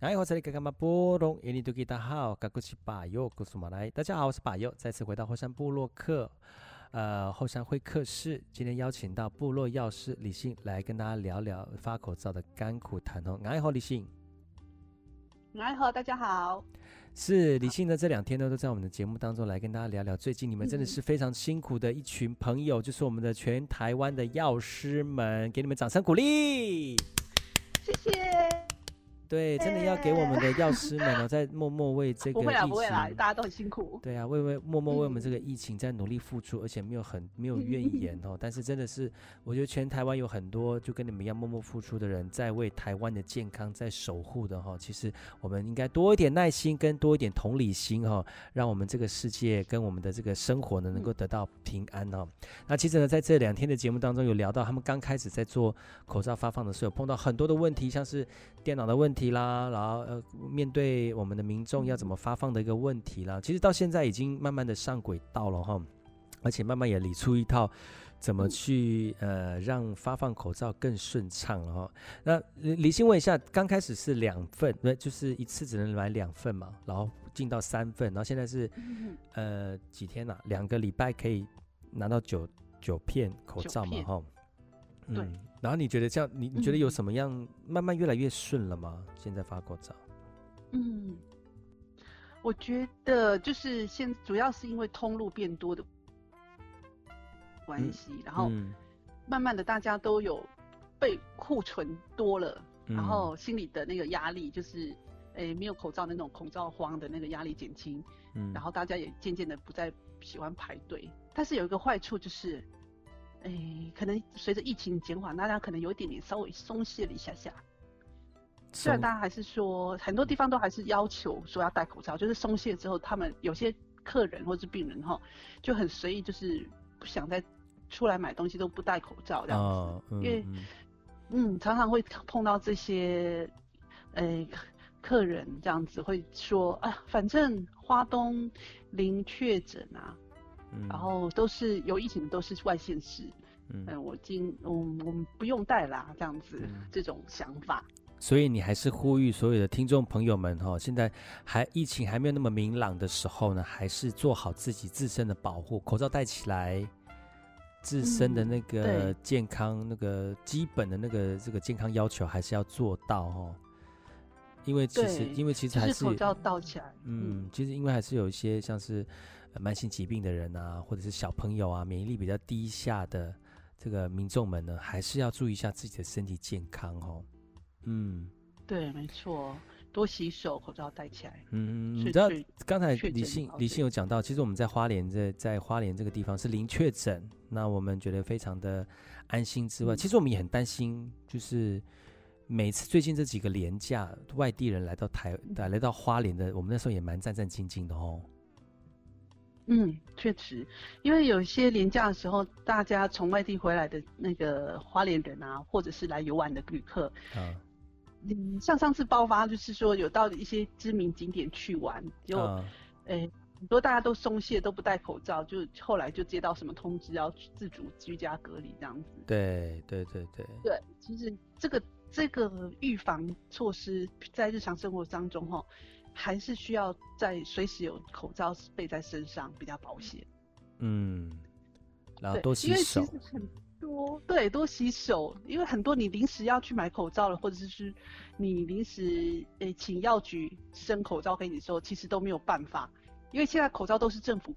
哎，我这里干嘛波隆？印尼多吉大好，嘎古西巴尤古苏马来。大家好，我是巴尤，再次回到后山部落客，呃，后山会客室。今天邀请到部落药师李信来跟大家聊聊发口罩的甘苦谈哦。哎，好，李信。哎，好，大家好。是李信呢，这两天呢都在我们的节目当中来跟大家聊聊。最近你们真的是非常辛苦的一群朋友，嗯、就是我们的全台湾的药师们，给你们掌声鼓励。对，真的要给我们的药师们哦，在默默为这个疫情，不会啦，不会啦，大家都很辛苦。对啊，为为默默为我们这个疫情在努力付出，嗯、而且没有很没有怨言 哦。但是真的是，我觉得全台湾有很多就跟你们一样默默付出的人，在为台湾的健康在守护的哈。其实我们应该多一点耐心，跟多一点同理心哈，让我们这个世界跟我们的这个生活呢，能够得到平安哦。嗯、那其实呢，在这两天的节目当中，有聊到他们刚开始在做口罩发放的时候，碰到很多的问题，像是电脑的问题啦，然后。呃，面对我们的民众要怎么发放的一个问题啦，其实到现在已经慢慢的上轨道了哈，而且慢慢也理出一套怎么去呃让发放口罩更顺畅了哈。那李欣问一下，刚开始是两份，对，就是一次只能买两份嘛，然后进到三份，然后现在是呃几天呐？两个礼拜可以拿到九九片口罩嘛哈。对、嗯，然后你觉得这样，你你觉得有什么样慢慢越来越顺了吗？现在发口罩，嗯，我觉得就是现主要是因为通路变多的关系，嗯、然后慢慢的大家都有被库存多了，嗯、然后心里的那个压力就是，诶，没有口罩那种口罩慌的那个压力减轻，嗯，然后大家也渐渐的不再喜欢排队，但是有一个坏处就是。哎，可能随着疫情减缓，大家可能有一点点稍微松懈了一下下。虽然大家还是说很多地方都还是要求说要戴口罩，就是松懈之后，他们有些客人或者是病人哈，就很随意，就是不想再出来买东西都不戴口罩这样子。哦嗯、因为嗯，常常会碰到这些哎客人这样子会说啊，反正花东零确诊啊。然后都是有疫情，都是外县市。嗯，嗯，我今我我们不用戴啦，这样子、嗯、这种想法。所以你还是呼吁所有的听众朋友们哈，现在还疫情还没有那么明朗的时候呢，还是做好自己自身的保护，口罩戴起来，自身的那个健康、嗯、那个基本的那个这个健康要求还是要做到哦。因为其实因为其实还是，是口罩戴起来。嗯，其实因为还是有一些像是。慢性疾病的人啊，或者是小朋友啊，免疫力比较低下的这个民众们呢，还是要注意一下自己的身体健康哦。嗯，对，没错，多洗手，口罩戴起来。嗯，你知道刚才李信李信有讲到，其实我们在花莲在在花莲这个地方是零确诊，那我们觉得非常的安心之外，嗯、其实我们也很担心，就是每次最近这几个廉价，外地人来到台来来到花莲的，我们那时候也蛮战战兢兢的哦。嗯，确实，因为有些廉价的时候，大家从外地回来的那个花莲人啊，或者是来游玩的旅客，嗯，嗯，像上次爆发，就是说有到一些知名景点去玩，就，诶、嗯，很多大家都松懈，都不戴口罩，就后来就接到什么通知，要自主居家隔离这样子。对对对对。对，其实这个这个预防措施在日常生活当中，哈。还是需要在随时有口罩备在身上比较保险。嗯，然后多洗手。因为其实很多对，多洗手，因为很多你临时要去买口罩了，或者是你临时诶、欸、请药局生口罩给你的时候，其实都没有办法，因为现在口罩都是政府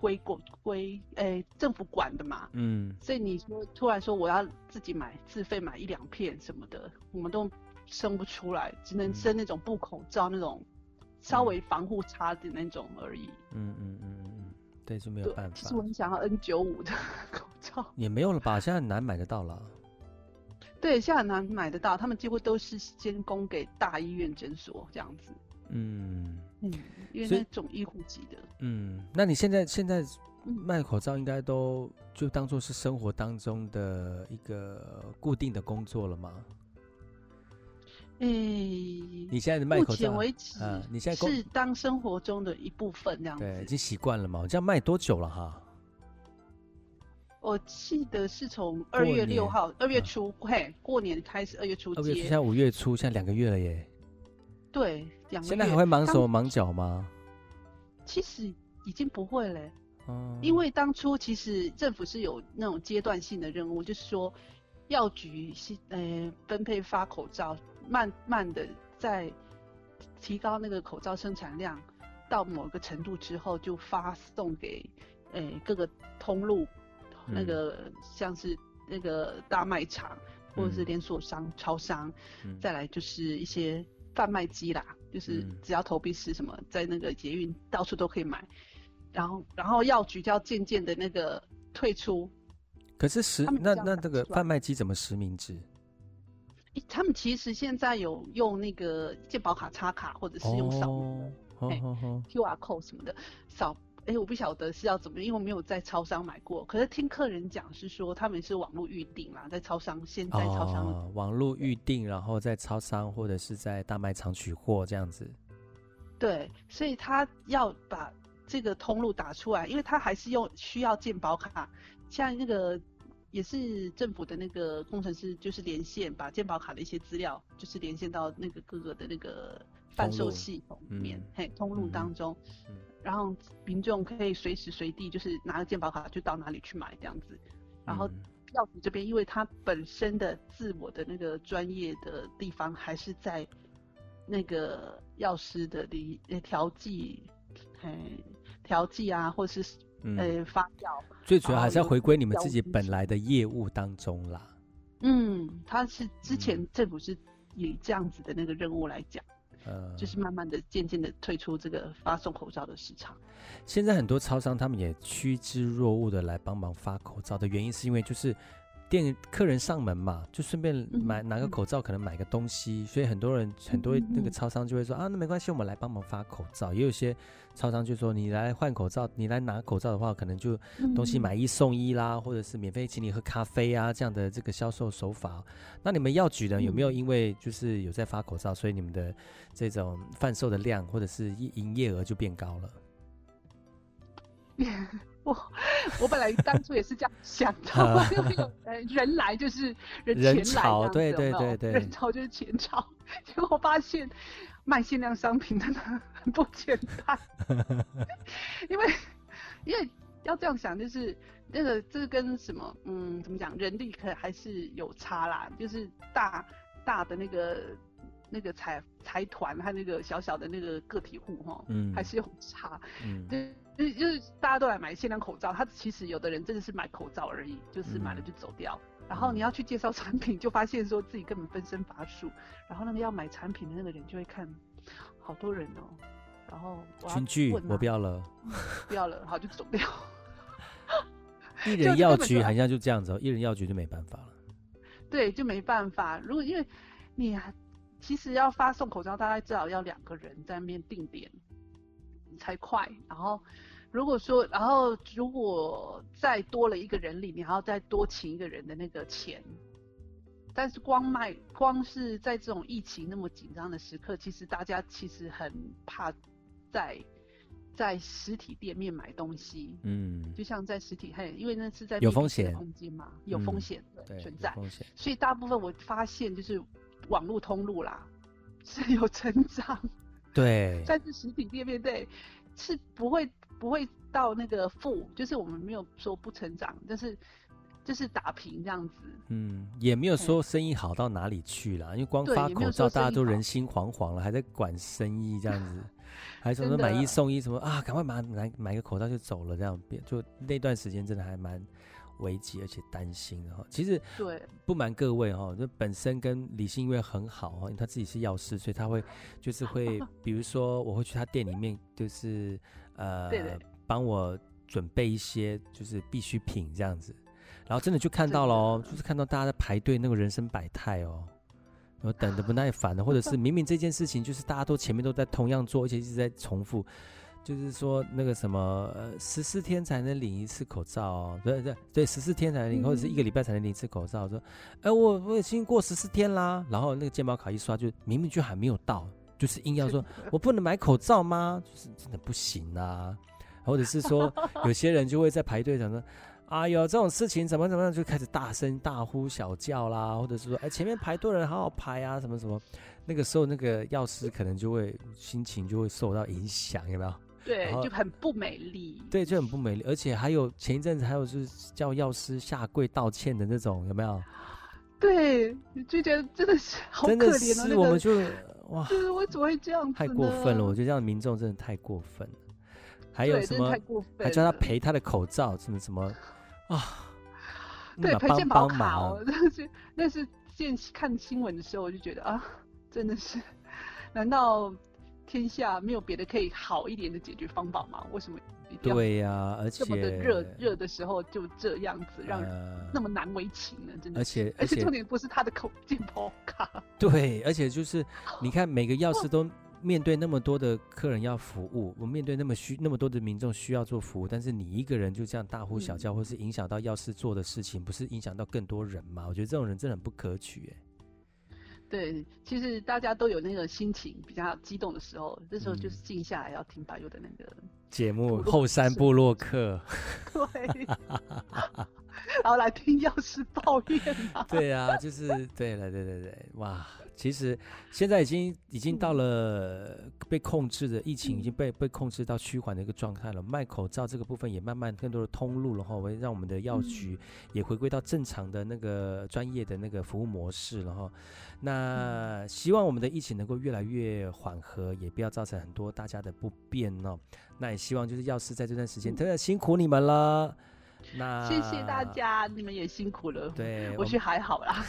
归国归诶政府管的嘛。嗯，所以你说突然说我要自己买自费买一两片什么的，我们都生不出来，只能生那种布口罩那种。稍微防护差的那种而已。嗯嗯嗯嗯嗯，对，是没有办法。其实我很想要 N 九五的 口罩。也没有了吧？现在很难买得到了。对，现在很难买得到，他们几乎都是先供给大医院诊所这样子。嗯嗯，因为那种医护级的。嗯，那你现在现在卖口罩应该都就当做是生活当中的一个固定的工作了吗？诶，你现在的卖口罩，目前为止，啊，你现在是当生活中的一部分这样子。对，已经习惯了嘛？这样卖多久了哈？我记得是从二月六号，二月初，嘿，过年开始，二月初。二月初，现在五月初，现在两个月了耶。对，两个。现在还会忙手忙脚吗？其实已经不会嘞。哦。因为当初其实政府是有那种阶段性的任务，就是说药局是呃分配发口罩，慢慢的在提高那个口罩生产量到某个程度之后，就发送给呃各个通路，嗯、那个像是那个大卖场。或者是连锁商、嗯、超商，嗯、再来就是一些贩卖机啦，就是只要投币是什么，在那个捷运到处都可以买，然后然后药局就要渐渐的那个退出。可是实那那这个贩卖机怎么实名制？他们其实现在有用那个健保卡插卡，或者是用扫、哦、QR code 什么的扫。哎、欸，我不晓得是要怎么，因为我没有在超商买过。可是听客人讲是说，他们是网络预订啦，在超商，现在超商、哦、网络预订，然后在超商或者是在大卖场取货这样子。对，所以他要把这个通路打出来，因为他还是用需要健保卡，像那个也是政府的那个工程师，就是连线把健保卡的一些资料，就是连线到那个各个的那个贩售系统里面，嘿，通路当中。然后民众可以随时随地就是拿个健保卡就到哪里去买这样子，然后药局这边因为它本身的自我的那个专业的地方还是在那个药师的里呃调剂，嘿调剂啊或是呃发酵，最主要还是要回归你们自己本来的业务当中啦。嗯，他是之前政府是以这样子的那个任务来讲。呃，就是慢慢的、渐渐的退出这个发送口罩的市场。现在很多超商他们也趋之若鹜的来帮忙发口罩的原因，是因为就是。店客人上门嘛，就顺便买拿个口罩，可能买个东西，所以很多人很多那个超商就会说啊，那没关系，我们来帮忙发口罩。也有些超商就说你来换口罩，你来拿口罩的话，可能就东西买一送一啦，或者是免费请你喝咖啡啊这样的这个销售手法。那你们药局呢，有没有因为就是有在发口罩，所以你们的这种贩售的量或者是营业额就变高了？我 我本来当初也是这样想的，因为有呃人来就是 人钱来对对对对，人潮就是钱潮。结果发现卖限量商品真的很不简单，因为因为要这样想，就是那个这跟什么嗯怎么讲，人力可还是有差啦，就是大大的那个那个财财团和那个小小的那个个体户哈，嗯，还是有差，嗯，对。就就是大家都来买限量口罩，他其实有的人真的是买口罩而已，就是买了就走掉。嗯、然后你要去介绍产品，就发现说自己根本分身乏术。然后那个要买产品的那个人就会看，好多人哦。然后群聚我不要了，不要了，好就走掉。一人药局好像就这样子，哦，一人药局就没办法了。对，就没办法。如果因为你其实要发送口罩，大概至少要两个人在那边定点才快。然后。如果说，然后如果再多了一个人力，你还要再多请一个人的那个钱。但是光卖，光是在这种疫情那么紧张的时刻，其实大家其实很怕在在实体店面买东西。嗯，就像在实体，嘿，因为那是在有风险空间嘛，有风险对存在。所以大部分我发现就是网络通路啦是有成长。对。但是实体店面对是不会。不会到那个负，就是我们没有说不成长，但是就是打平这样子。嗯，也没有说生意好到哪里去了，因为光发口罩大家都人心惶惶了，还在管生意这样子，还什么买一送一什么啊，赶快买买买个口罩就走了这样，就那段时间真的还蛮危急而且担心的哈。其实对，不瞒各位哈，就本身跟李信因为很好哈，因为他自己是药师，所以他会就是会，比如说我会去他店里面就是。呃，帮我准备一些就是必需品这样子，然后真的就看到了哦，就是看到大家在排队，那个人生百态哦，然后等的不耐烦了，或者是 明明这件事情就是大家都前面都在同样做，而且一直在重复，就是说那个什么呃十四天才能领一次口罩哦，对对对，十四天才能领，或者是一个礼拜才能领一次口罩，说，哎我我已经过十四天啦，然后那个健保卡一刷，就明明就还没有到。就是硬要说，我不能买口罩吗？就是真的不行啊，或者是说，有些人就会在排队，想说，啊，有这种事情怎么怎么样，就开始大声大呼小叫啦，或者是说，哎，前面排队人好好排啊，什么什么，那个时候那个药师可能就会心情就会受到影响，有没有？对，就很不美丽。对，就很不美丽，而且还有前一阵子还有就是叫药师下跪道歉的那种，有没有？对，就觉得真的是好可怜哦。真的是，我们就哇，就是我怎么会这样子？太过分了，我觉得这样的民众真的太过分了。还有什么？还叫他赔他的口罩，什么什么？啊，对，赔健保卡哦，那是那是见看新闻的时候，我就觉得啊，真的是，难道天下没有别的可以好一点的解决方法吗？为什么一定要对呀、啊，而且这么的热热的时候就这样子，让人那么难为情呢？真的，而且而且重点不是他的口健保卡，对，而且就是你看每个药师都。面对那么多的客人要服务，我面对那么需那么多的民众需要做服务，但是你一个人就这样大呼小叫，嗯、或是影响到药师做的事情，不是影响到更多人吗？我觉得这种人真的很不可取，哎。对，其实大家都有那个心情比较激动的时候，这时候就是静下来要听白鹿的那个节目《后山部落客》。对。然后来听药师抱怨嘛。对啊，就是对了，对对对，哇。其实现在已经已经到了被控制的疫情已经被被控制到趋缓的一个状态了。卖口罩这个部分也慢慢更多的通路了哈，会让我们的药局也回归到正常的那个专业的那个服务模式了哈。那希望我们的疫情能够越来越缓和，也不要造成很多大家的不便哦。那也希望就是药师在这段时间真的辛苦你们了。那谢谢大家，你们也辛苦了。对，我觉得还好啦。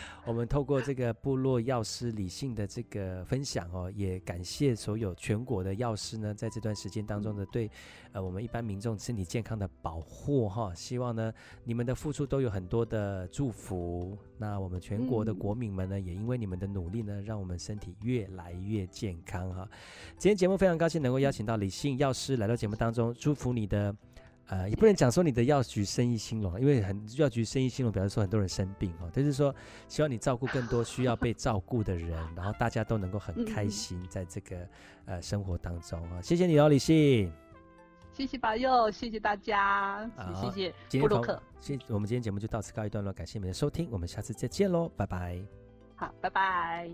我们透过这个部落药师理性的这个分享哦，也感谢所有全国的药师呢，在这段时间当中的对呃我们一般民众身体健康的保护哈。希望呢你们的付出都有很多的祝福。那我们全国的国民们呢，也因为你们的努力呢，让我们身体越来越健康哈。今天节目非常高兴能够邀请到理性药师来到节目当中，祝福你的。呃，也不能讲说你的药局生意兴隆，因为很药局生意兴隆，表示说很多人生病哦。但是说，希望你照顾更多需要被照顾的人，然后大家都能够很开心在这个呃生活当中啊。谢谢你哦，李信。谢谢保佑，谢谢大家，谢谢布洛克。谢，我们今天节目就到此告一段落，感谢你们的收听，我们下次再见喽，拜拜。好，拜拜。